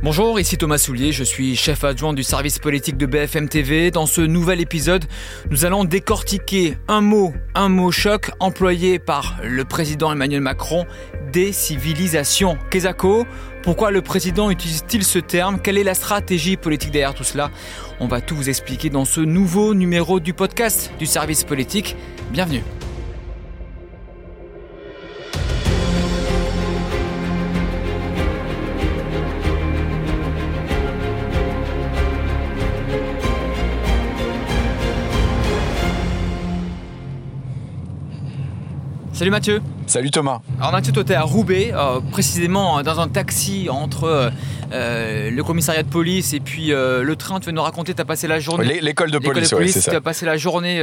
Bonjour, ici Thomas Soulier, je suis chef adjoint du service politique de BFM TV. Dans ce nouvel épisode, nous allons décortiquer un mot, un mot choc employé par le président Emmanuel Macron, décivilisation. Kezako, pourquoi le président utilise-t-il ce terme? Quelle est la stratégie politique derrière tout cela? On va tout vous expliquer dans ce nouveau numéro du podcast du service politique. Bienvenue. Salut Mathieu. Salut Thomas. Alors Mathieu, toi tu es à Roubaix, euh, précisément dans un taxi entre euh, euh, le commissariat de police et puis le train. Tu veux nous raconter, tu as passé la journée... L'école de police, oui, c'est ça. Tu as passé la journée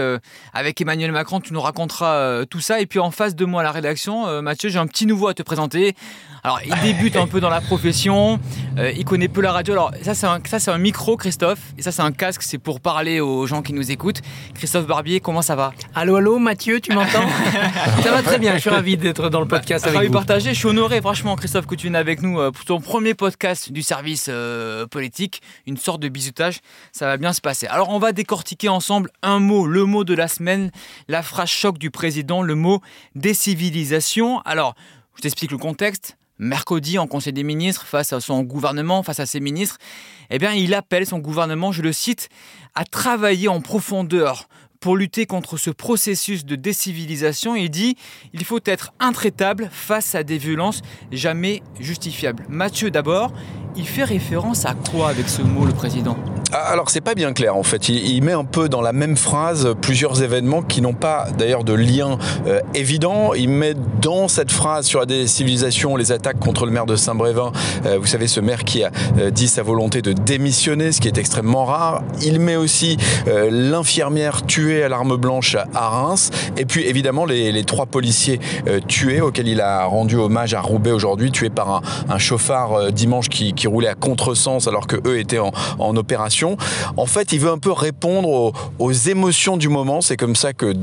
avec Emmanuel Macron, tu nous raconteras tout ça. Et puis en face de moi à la rédaction, Mathieu, j'ai un petit nouveau à te présenter. Alors, il débute un peu dans la profession, euh, il connaît peu la radio. Alors, ça, c'est un, ça, c'est un micro, Christophe, et ça, c'est un casque, c'est pour parler aux gens qui nous écoutent. Christophe Barbier, comment ça va? Allô, allô, Mathieu, tu m'entends? Ça va très bien, je suis ravi d'être dans le podcast avec ravi vous. partagé, je suis honoré, franchement, Christophe, que tu viennes avec nous euh, pour ton premier podcast du service euh, politique, une sorte de bisutage. Ça va bien se passer. Alors, on va décortiquer ensemble un mot, le mot de la semaine, la phrase choc du président, le mot décivilisation. Alors, je t'explique le contexte mercredi en Conseil des ministres face à son gouvernement, face à ses ministres, eh bien, il appelle son gouvernement, je le cite, à travailler en profondeur pour lutter contre ce processus de décivilisation. Il dit il faut être intraitable face à des violences jamais justifiables. Mathieu d'abord, il fait référence à quoi avec ce mot, le président? Alors c'est pas bien clair en fait. Il, met un peu dans la même phrase plusieurs événements qui n'ont pas d'ailleurs de lien euh, évident. Il met dans cette phrase sur la décivilisation les attaques contre le maire de Saint-Brévin. Euh, vous savez ce maire qui a euh, dit sa volonté de démissionner, ce qui est extrêmement rare. Il met aussi l'infirmière tuée à l'arme blanche à Reims. Et puis évidemment les, trois policiers tués auxquels il a rendu hommage à Roubaix aujourd'hui, tués par un, chauffard dimanche qui, roulait à contresens alors que eux étaient en, en opération. En fait, il veut un peu répondre aux, émotions du moment. C'est comme ça que,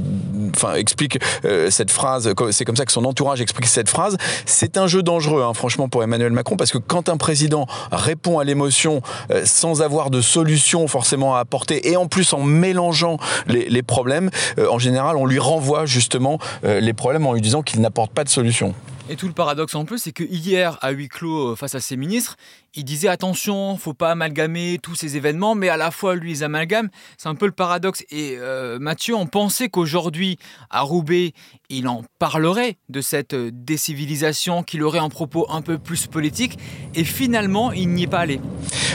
euh, cette phrase. C'est comme ça que son entourage explique cette phrase. C'est un jeu dangereux, hein, franchement, pour Emmanuel Macron, parce que quand un président répond à l'émotion euh, sans avoir de solution forcément à apporter, et en plus en mélangeant les, les problèmes, euh, en général, on lui renvoie justement les problèmes en lui disant qu'il n'apporte pas de solution. Et tout le paradoxe en plus, c'est que hier, à huis clos face à ses ministres, il disait attention, faut pas amalgamer tous ces événements, mais à la fois lui ils amalgament. C'est un peu le paradoxe. Et euh, Mathieu, on pensait qu'aujourd'hui, à Roubaix, il en parlerait de cette décivilisation, qu'il aurait un propos un peu plus politique. Et finalement, il n'y est pas allé.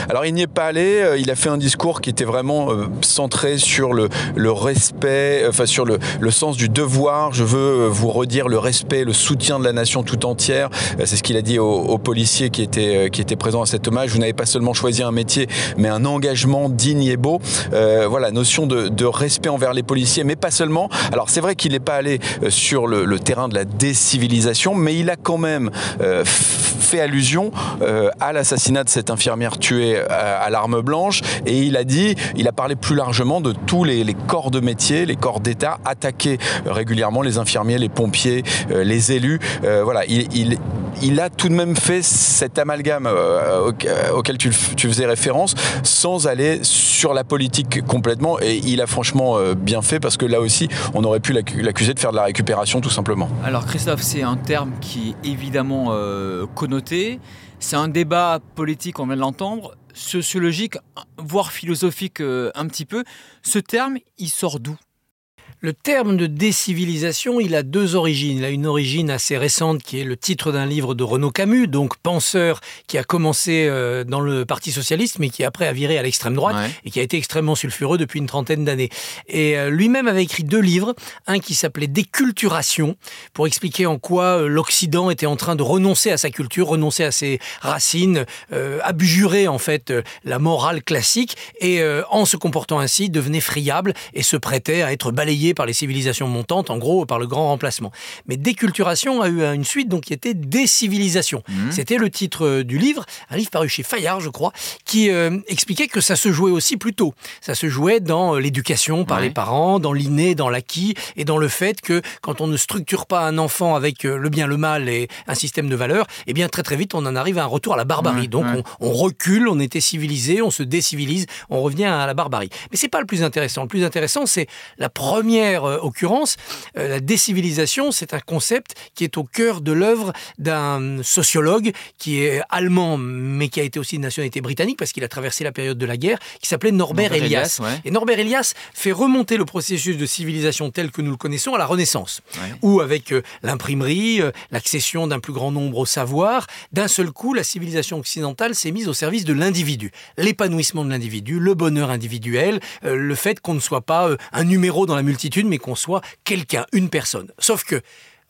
Alors il n'y est pas allé. Euh, il a fait un discours qui était vraiment euh, centré sur le, respect, enfin sur le, sens du devoir. Je veux vous redire le respect, le soutien de la nation tout entière. C'est ce qu'il a dit aux, policiers qui étaient, présents à cet hommage. Vous n'avez pas seulement choisi un métier, mais un engagement digne et beau. Euh, voilà, notion de, de, respect envers les policiers, mais pas seulement. Alors c'est vrai qu'il n'est pas allé sur le, le, terrain de la décivilisation, mais il a quand même euh, fait allusion euh, à l'assassinat de cette infirmière tuée à, l'arme blanche, et il a dit, il a parlé plus largement de tous les, corps de métier, les corps d'État attaqués régulièrement, les infirmiers, les pompiers, euh, les élus. voilà, il, il, il, a tout de même fait cet amalgame auquel tu, faisais référence sans aller sur la politique complètement. Et il a franchement bien fait parce que là aussi on aurait pu l'accuser de faire de la récupération tout simplement. Alors Christophe c'est un terme qui est évidemment euh, connoté, c'est un débat politique on vient de l'entendre, sociologique voire philosophique euh, un petit peu, ce terme il sort d'où? Le terme de décivilisation, il a deux origines. Il a une origine assez récente qui est le titre d'un livre de Renaud Camus, donc penseur qui a commencé euh, dans le Parti socialiste, mais qui après a viré à l'extrême droite ouais. et qui a été extrêmement sulfureux depuis une trentaine d'années. Et euh, lui-même avait écrit deux livres, un qui s'appelait Déculturation, pour expliquer en quoi euh, l'Occident était en train de renoncer à sa culture, renoncer à ses racines, euh, abjurer en fait la morale classique, et euh, en se comportant ainsi devenait friable et se prêtait à être balayé oublié par les civilisations montantes, en gros par le grand remplacement. Mais déculturation a eu une suite donc qui était décivilisation. Mmh. C'était le titre euh, du livre, un livre paru chez Fayard, je crois, qui euh, expliquait que ça se jouait aussi plus tôt. Ça se jouait dans euh, l'éducation par les parents, dans l'inné, dans l'acquis, et dans le fait que quand on ne structure pas un enfant avec le bien, le mal et un système de valeurs, eh bien très très vite on en arrive à un retour à la barbarie. donc On, recule, on était civilisé, on se décivilise, on revient à la barbarie. Mais c'est pas le plus intéressant. Le plus intéressant, c'est la première occurrence. la décivilisation, c'est un concept qui est au cœur de l'œuvre d'un sociologue qui est allemand, mais qui a été aussi de nationalité britannique parce qu'il a traversé la période de la guerre, qui s'appelait Norbert, Elias. Et Norbert Elias fait remonter le processus de civilisation tel que nous le connaissons à la Renaissance, où avec euh, l'imprimerie, euh, l'accession d'un plus grand nombre au savoir, d'un seul coup, la civilisation occidentale s'est mise au service de l'individu, l'épanouissement de l'individu, le bonheur individuel, euh, le fait qu'on ne soit pas un numéro dans la multitude, mais qu'on soit quelqu'un, une personne. Sauf que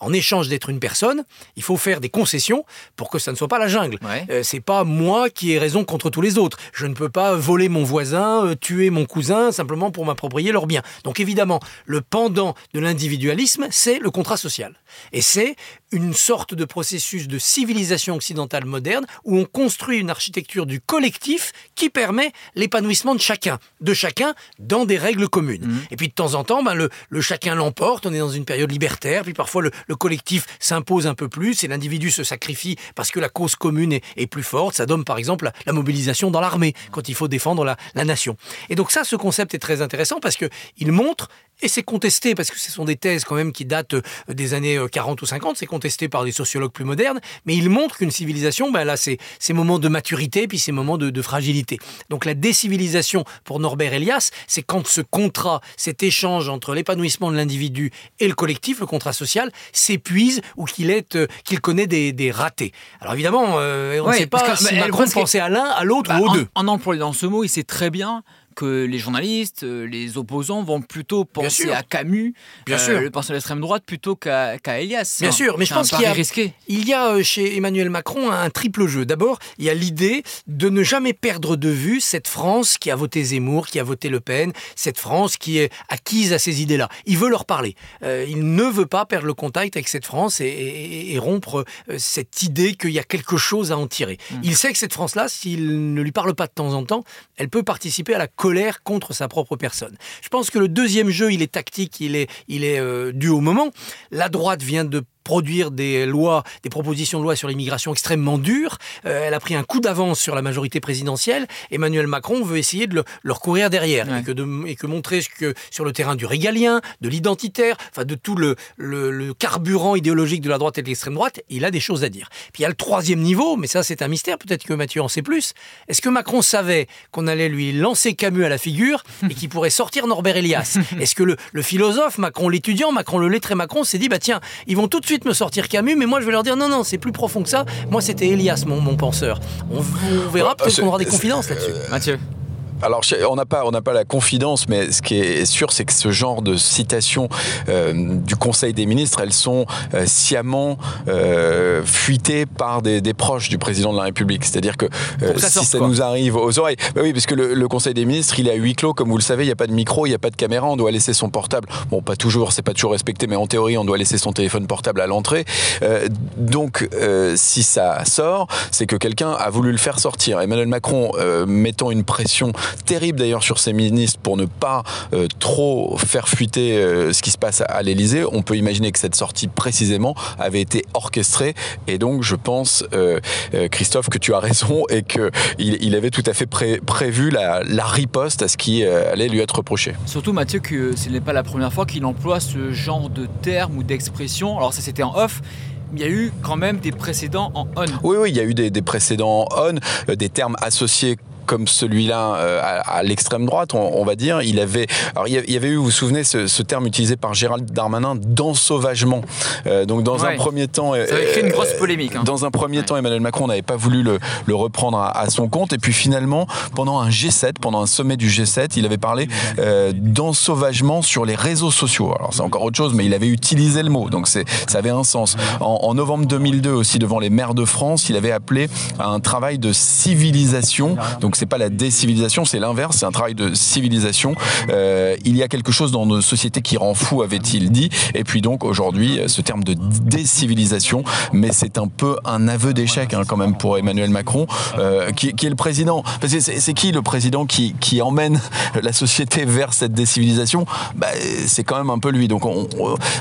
en échange d'être une personne, il faut faire des concessions pour que ça ne soit pas la jungle. Euh, c'est pas moi qui ai raison contre tous les autres. Je ne peux pas voler mon voisin, euh, tuer mon cousin simplement pour m'approprier leurs biens. Donc évidemment, le pendant de l'individualisme, c'est le contrat social. Et c'est une sorte de processus de civilisation occidentale moderne où on construit une architecture du collectif qui permet l'épanouissement de chacun, de chacun dans des règles communes. Mmh. Et puis de temps en temps, ben, le, chacun l'emporte, on est dans une période libertaire, puis parfois le, collectif s'impose un peu plus et l'individu se sacrifie parce que la cause commune est, plus forte. Ça donne par exemple la, mobilisation dans l'armée quand il faut défendre la, la, nation. Et donc ça, ce concept est très intéressant parce qu'il montre et c'est contesté parce que ce sont des thèses quand même qui datent euh, des années 40 euh, ou 50, c'est contesté par des sociologues plus modernes, mais il montre qu'une civilisation, ben là, c'est ces moments de maturité puis ces moments de, fragilité. Donc la décivilisation pour Norbert Elias, c'est quand ce contrat, cet échange entre l'épanouissement de l'individu et le collectif, le contrat social, s'épuise ou qu'il est, euh, qu'il connaît des, ratés. Alors évidemment, on ne sait pas si Macron pensait à l'un, à l'autre bah, ou aux deux. En employant ce mot, il sait très bien que les journalistes, euh, les opposants vont plutôt penser à Camus, Bien euh, sûr. le penseur de l'extrême droite, plutôt qu'à Elias. Bien sûr, mais je pense qu'il y a, risqué. il y a euh, chez Emmanuel Macron un triple jeu. D'abord, il y a l'idée de ne jamais perdre de vue cette France qui a voté Zemmour, qui a voté Le Pen, cette France qui est acquise à ces idées-là. Il veut leur parler. il ne veut pas perdre le contact avec cette France et, rompre cette idée qu'il y a quelque chose à en tirer. Mmh. Il sait que cette France-là, s'il ne lui parle pas de temps en temps, elle peut participer à la contre sa propre personne. Je pense que le deuxième jeu, il est tactique, il est, il est euh, dû au moment. La droite vient de produire des lois, des propositions de loi sur l'immigration extrêmement dures. Euh, elle a pris un coup d'avance sur la majorité présidentielle. Emmanuel Macron veut essayer de leur courir derrière et, que et, que montrer que sur le terrain du régalien, de l'identitaire, enfin de tout le, le, carburant idéologique de la droite et de l'extrême droite, il a des choses à dire. Puis il y a le troisième niveau, mais ça c'est un mystère, peut-être que Mathieu en sait plus. Est-ce que Macron savait qu'on allait lui lancer Camus à la figure et qu'il pourrait sortir Norbert Elias? Est-ce que le, le philosophe Macron, l'étudiant Macron, le lettré Macron s'est dit, bah tiens, ils vont tout de suite me sortir Camus, mais moi je vais leur dire non, non, c'est plus profond que ça. Moi c'était Elias, mon, mon penseur. On, verra, peut-être qu'on aura des confidences là-dessus. Mathieu alors, on n'a pas, on n'a pas la confidence, mais ce qui est sûr, c'est que ce genre de citations euh, du Conseil des ministres, elles sont euh, sciemment euh, fuitées par des, proches du président de la République. C'est-à-dire que si ça nous arrive aux oreilles, bah oui, parce que le, Conseil des ministres, il est à huis clos, comme vous le savez, il n'y a pas de micro, il n'y a pas de caméra, on doit laisser son portable. Bon, pas toujours, c'est pas toujours respecté, mais en théorie, on doit laisser son téléphone portable à l'entrée. donc, si ça sort, c'est que quelqu'un a voulu le faire sortir. Emmanuel Macron mettant une pression terrible d'ailleurs sur ces ministres pour ne pas euh, trop faire fuiter euh, ce qui se passe à, l'Elysée. On peut imaginer que cette sortie précisément avait été orchestrée et donc je pense, euh, Christophe, que tu as raison et qu'il il avait tout à fait prévu la, la, riposte à ce qui allait lui être reproché. Surtout Mathieu que ce n'est pas la première fois qu'il emploie ce genre de terme ou d'expression. Alors ça c'était en off il y a eu quand même des précédents en on. Oui, oui, il y a eu des, des précédents en on, des termes associés comme celui-là euh, à, l'extrême droite, on, va dire. Il avait, alors il y avait eu, vous vous souvenez, ce, terme utilisé par Gérald Darmanin, d'ensauvagement. Euh, donc dans un premier temps, ça avait créé une grosse polémique. Hein. Dans un premier temps, Emmanuel Macron n'avait pas voulu le, reprendre à, son compte, et puis finalement, pendant un G7, pendant un sommet du G7, il avait parlé euh, d'ensauvagement sur les réseaux sociaux. Alors c'est encore autre chose, mais il avait utilisé le mot, donc ça avait un sens. En, en novembre 2002 aussi, devant les maires de France, il avait appelé à un travail de civilisation. Donc c'est pas la décivilisation, c'est l'inverse, c'est un travail de civilisation. Euh, il y a quelque chose dans nos sociétés qui rend fou, avait-il dit. Et puis donc aujourd'hui, ce terme de décivilisation, mais c'est un peu un aveu d'échec hein, quand même pour Emmanuel Macron, euh, qui, qui, est le président. C'est qui le président qui, qui, emmène la société vers cette décivilisation? Bah, C'est quand même un peu lui. Donc on,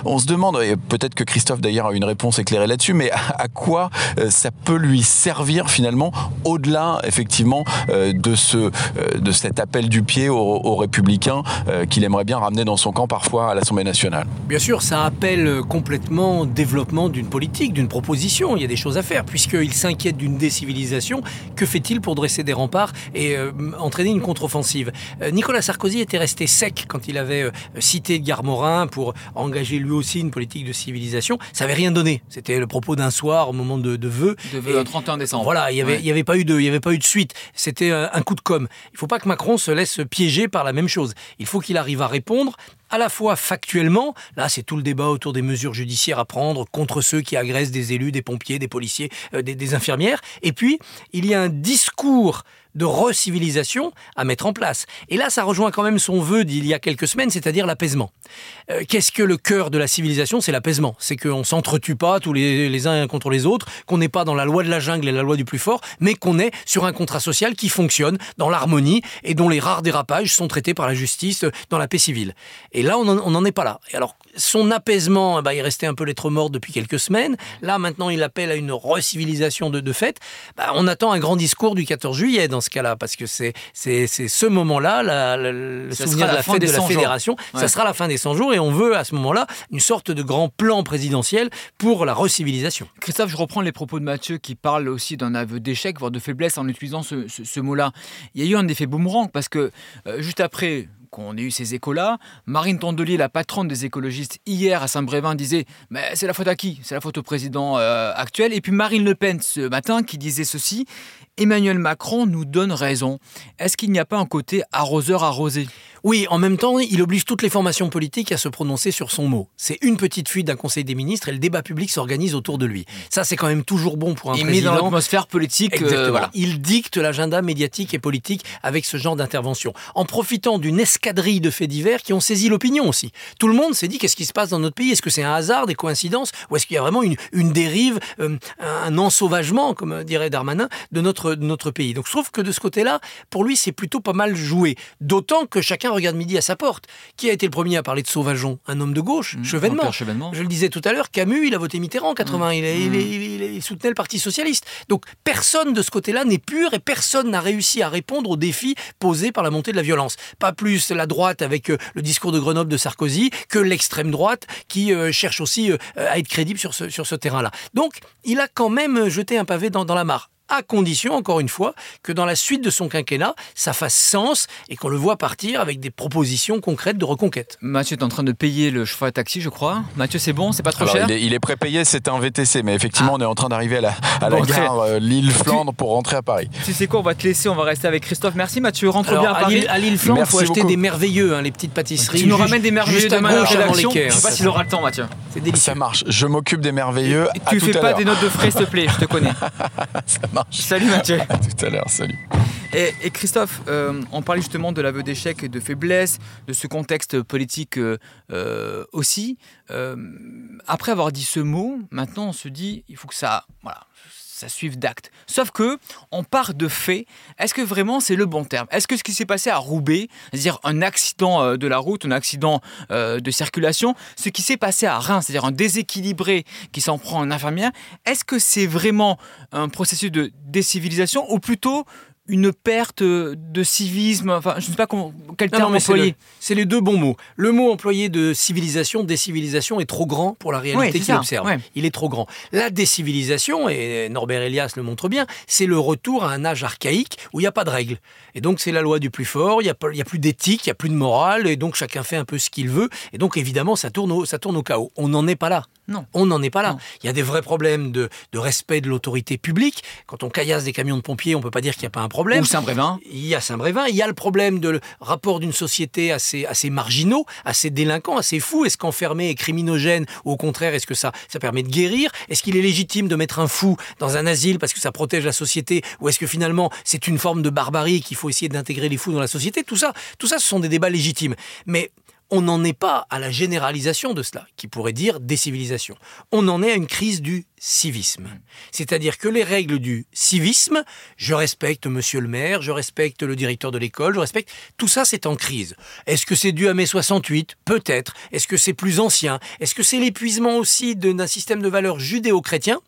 on, se demande, et peut-être que Christophe d'ailleurs a une réponse éclairée là-dessus, mais à, quoi euh, ça peut lui servir finalement au-delà effectivement euh, de ce de cet appel du pied aux, républicains qu'il aimerait bien ramener dans son camp parfois à l'Assemblée nationale. Bien sûr, ça appelle complètement développement d'une politique, d'une proposition. Il y a des choses à faire puisqu'il s'inquiète d'une décivilisation. Que fait-il pour dresser des remparts et euh, entraîner une contre-offensive? Euh, Nicolas Sarkozy était resté sec quand il avait euh, cité Edgar Morin pour engager lui aussi une politique de civilisation. Ça n'avait rien donné. C'était le propos d'un soir au moment de, de vœux. De vœux, 31 décembre. Voilà, il n'y avait, avait, pas eu de, il y avait pas eu de suite. C'était un coup de com'. Il ne faut pas que Macron se laisse piéger par la même chose. Il faut qu'il arrive à répondre à la fois factuellement, là c'est tout le débat autour des mesures judiciaires à prendre contre ceux qui agressent des élus, des pompiers, des policiers, des, des infirmières, et puis il y a un discours de recivilisation à mettre en place. Et là, ça rejoint quand même son vœu d'il y a quelques semaines, c'est-à-dire l'apaisement. Euh, qu'est-ce que le cœur de la civilisation? C'est l'apaisement. C'est qu'on ne s'entretue pas tous les, les, uns contre les autres, qu'on n'est pas dans la loi de la jungle et la loi du plus fort, mais qu'on est sur un contrat social qui fonctionne dans l'harmonie et dont les rares dérapages sont traités par la justice dans la paix civile. Et là, on n'en est pas là. Et alors, son apaisement, bah, il restait un peu lettre morte depuis quelques semaines. Là, maintenant, il appelle à une recivilisation de, de fait. Bah, on attend un grand discours du 14 juillet dans ce cas-là, parce que c'est ce moment-là, le souvenir de la fête de la fédération, ça sera la fin des 100 jours, et on veut à ce moment-là une sorte de grand plan présidentiel pour la recivilisation. Christophe, je reprends les propos de Mathieu qui parle aussi d'un aveu d'échec, voire de faiblesse en utilisant ce, mot-là. Il y a eu un effet boomerang, parce que euh, juste après qu'on ait eu ces échos-là. Marine Tondelier, la patronne des écologistes, hier à Saint-Brévin, disait Mais c'est la faute à qui? C'est la faute au président euh, actuel. Et puis Marine Le Pen ce matin qui disait ceci Emmanuel Macron nous donne raison. Est-ce qu'il n'y a pas un côté arroseur arrosé? Oui, en même temps, il oblige toutes les formations politiques à se prononcer sur son mot. C'est une petite fuite d'un Conseil des ministres et le débat public s'organise autour de lui. Ça, c'est quand même toujours bon pour un président. Il met dans l'atmosphère politique. Euh, voilà. Il dicte l'agenda médiatique et politique avec ce genre d'intervention, en profitant d'une escadrille de faits divers qui ont saisi l'opinion aussi. Tout le monde s'est dit qu'est-ce qui se passe dans notre pays? Est-ce que c'est un hasard, des coïncidences, ou est-ce qu'il y a vraiment une, une dérive, euh, un ensauvagement, comme dirait Darmanin, de notre, de notre pays Donc je trouve que de ce côté-là, pour lui, c'est plutôt pas mal joué. D'autant que chacun regarde midi à sa porte. Qui a été le premier à parler de Sauvageon? Un homme de gauche, mmh, Chevènement. Je le disais tout à l'heure, Camus, il a voté Mitterrand en 80, mmh. il, il, soutenait le Parti Socialiste. Donc personne de ce côté-là n'est pur et personne n'a réussi à répondre aux défis posés par la montée de la violence. Pas plus la droite avec euh, le discours de Grenoble de Sarkozy que l'extrême droite qui euh, cherche aussi euh, à être crédible sur ce, sur ce terrain-là. Donc il a quand même jeté un pavé dans, dans la mare à condition, encore une fois, que dans la suite de son quinquennat, ça fasse sens et qu'on le voit partir avec des propositions concrètes de reconquête. Mathieu est en train de payer le chauffeur à taxi, je crois. Mathieu, c'est bon, c'est pas trop cher Il est, prépayé, c'est un VTC, mais effectivement, ah. on est en train d'arriver à la, à la gare euh, Lille-Flandre pour rentrer à Paris. Tu sais quoi, on va te laisser, on va rester avec Christophe. Merci Mathieu, rentre bien à Paris. À Lille-Flandre, il faut acheter des merveilleux, hein, les petites pâtisseries. Tu nous ramènes des merveilleux demain à la rédaction. Je sais pas s'il aura le temps, Mathieu. C'est délicieux. Ça marche, je m'occupe des merveilleux. Et, tu fais pas des notes de frais, s'il te plaît, je te connais. Marche. Salut Mathieu. À tout à l'heure, salut. Et, Christophe, euh, on parlait justement de l'aveu d'échec et de faiblesse, de ce contexte politique euh, euh, aussi. après avoir dit ce mot, maintenant on se dit, il faut que ça, voilà, ça suive d'actes. Sauf que on part de faits. Est-ce que vraiment c'est le bon terme? Est-ce que ce qui s'est passé à Roubaix, c'est-à-dire un accident de la route, un accident de circulation, ce qui s'est passé à Reims, c'est-à-dire un déséquilibré qui s'en prend en infirmière, est-ce que c'est vraiment un processus de décivilisation ou plutôt une perte de civisme, enfin je ne sais pas quel terme employer. C'est les deux bons mots. Le mot employé de civilisation, décivilisation est trop grand pour la réalité qu'il observe. Il est trop grand. La décivilisation, et Norbert Elias le montre bien, c'est le retour à un âge archaïque où il n'y a pas de règles. Et donc c'est la loi du plus fort, il n'y a, a, plus d'éthique, il n'y a plus de morale, et donc chacun fait un peu ce qu'il veut. Et donc évidemment ça tourne au, ça tourne au chaos. On n'en est pas là. Non. On n'en est pas là. Non. Il y a des vrais problèmes de, de respect de l'autorité publique. Quand on caillasse des camions de pompiers, on peut pas dire qu'il n'y a pas un problème. Ou Saint-Brévin. Il y a Saint-Brévin, il y a le problème de le rapport d'une société assez, assez marginaux, assez délinquants, assez fous. Est-ce qu'enfermer est criminogène ou au contraire, est-ce que ça, ça permet de guérir? Est-ce qu'il est légitime de mettre un fou dans un asile parce que ça protège la société? Ou est-ce que finalement c'est une forme de barbarie qu'il faut essayer d'intégrer les fous dans la société? Tout ça, tout ça, ce sont des débats légitimes. Mais on n'en est pas à la généralisation de cela, qui pourrait dire décivilisation. On en est à une crise du civisme. C'est-à-dire que les règles du civisme, je respecte monsieur le maire, je respecte le directeur de l'école, je respecte, tout ça c'est en crise. Est-ce que c'est dû à mai 68 Peut-être. Est-ce que c'est plus ancien? Est-ce que c'est l'épuisement aussi d'un système de valeurs judéo-chrétien,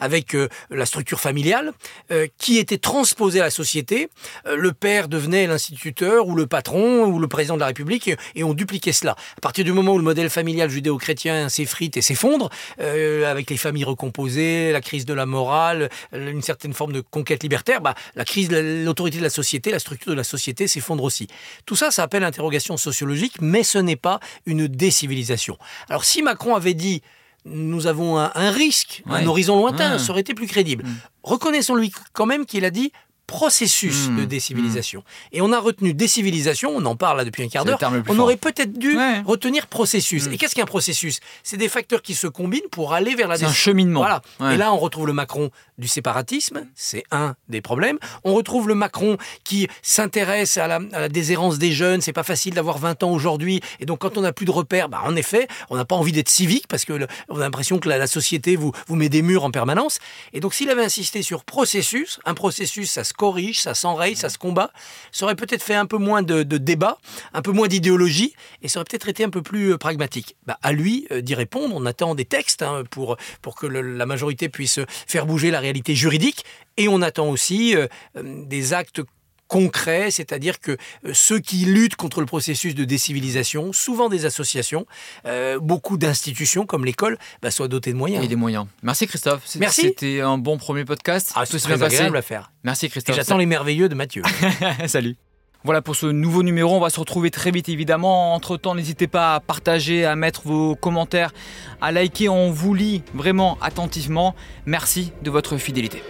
avec euh, la structure familiale, euh, qui était transposée à la société Euh, Le père devenait l'instituteur, ou le patron, ou le président de la République, et, et on dupliquait cela. À partir du moment où le modèle familial judéo-chrétien s'effrite et s'effondre, avec les familles recomposées, la crise de la morale, euh, une certaine forme de conquête libertaire, bah, la crise de l'autorité de la société, la structure de la société s'effondre aussi. Tout ça, ça appelle interrogation sociologique, mais ce n'est pas une décivilisation. Alors si Macron avait dit nous avons un, un risque, un horizon lointain, Ouais. ça aurait été plus crédible. Mm. Reconnaissons-lui quand même qu'il a dit processus de décivilisation. Et on a retenu décivilisation, on en parle là depuis un quart d'heure, on fort. aurait peut-être dû Ouais. retenir processus. Mm. Et qu'est-ce qu'un processus? C'est des facteurs qui se combinent pour aller vers la C'est un cheminement. Voilà. Ouais. Et là, on retrouve le Macron du séparatisme, c'est un des problèmes. On retrouve le Macron qui s'intéresse à la, à la déshérence des jeunes. C'est pas facile d'avoir 20 ans aujourd'hui. Et donc, quand on n'a plus de repères, bah, en effet, on n'a pas envie d'être civique parce que le- on a l'impression que la, la société vous, vous met des murs en permanence. Et donc, s'il avait insisté sur processus, un processus, ça se corrige, ça s'enraye, ça se combat, ça aurait peut-être fait un peu moins de, de débat, un peu moins d'idéologie, et ça aurait peut-être été un peu plus euh, pragmatique. Bah, à lui euh, d'y répondre. On attend des textes hein, pour, pour que le- la majorité puisse faire bouger la réalité juridique, et on attend aussi euh, des actes concrets, c'est-à-dire que euh, ceux qui luttent contre le processus de décivilisation, souvent des associations, euh, beaucoup d'institutions comme l'école, bah, soient dotés de moyens. Et des moyens. Merci Christophe. Merci. C'était un bon premier podcast. Ah, c'est bien très passé. agréable à faire. Merci Christophe. j'attends les merveilleux de Mathieu. Salut. Voilà pour ce nouveau numéro, on va se retrouver très vite évidemment. Entre temps, n'hésitez pas à partager, à mettre vos commentaires, à liker, on vous lit vraiment attentivement. Merci de votre fidélité.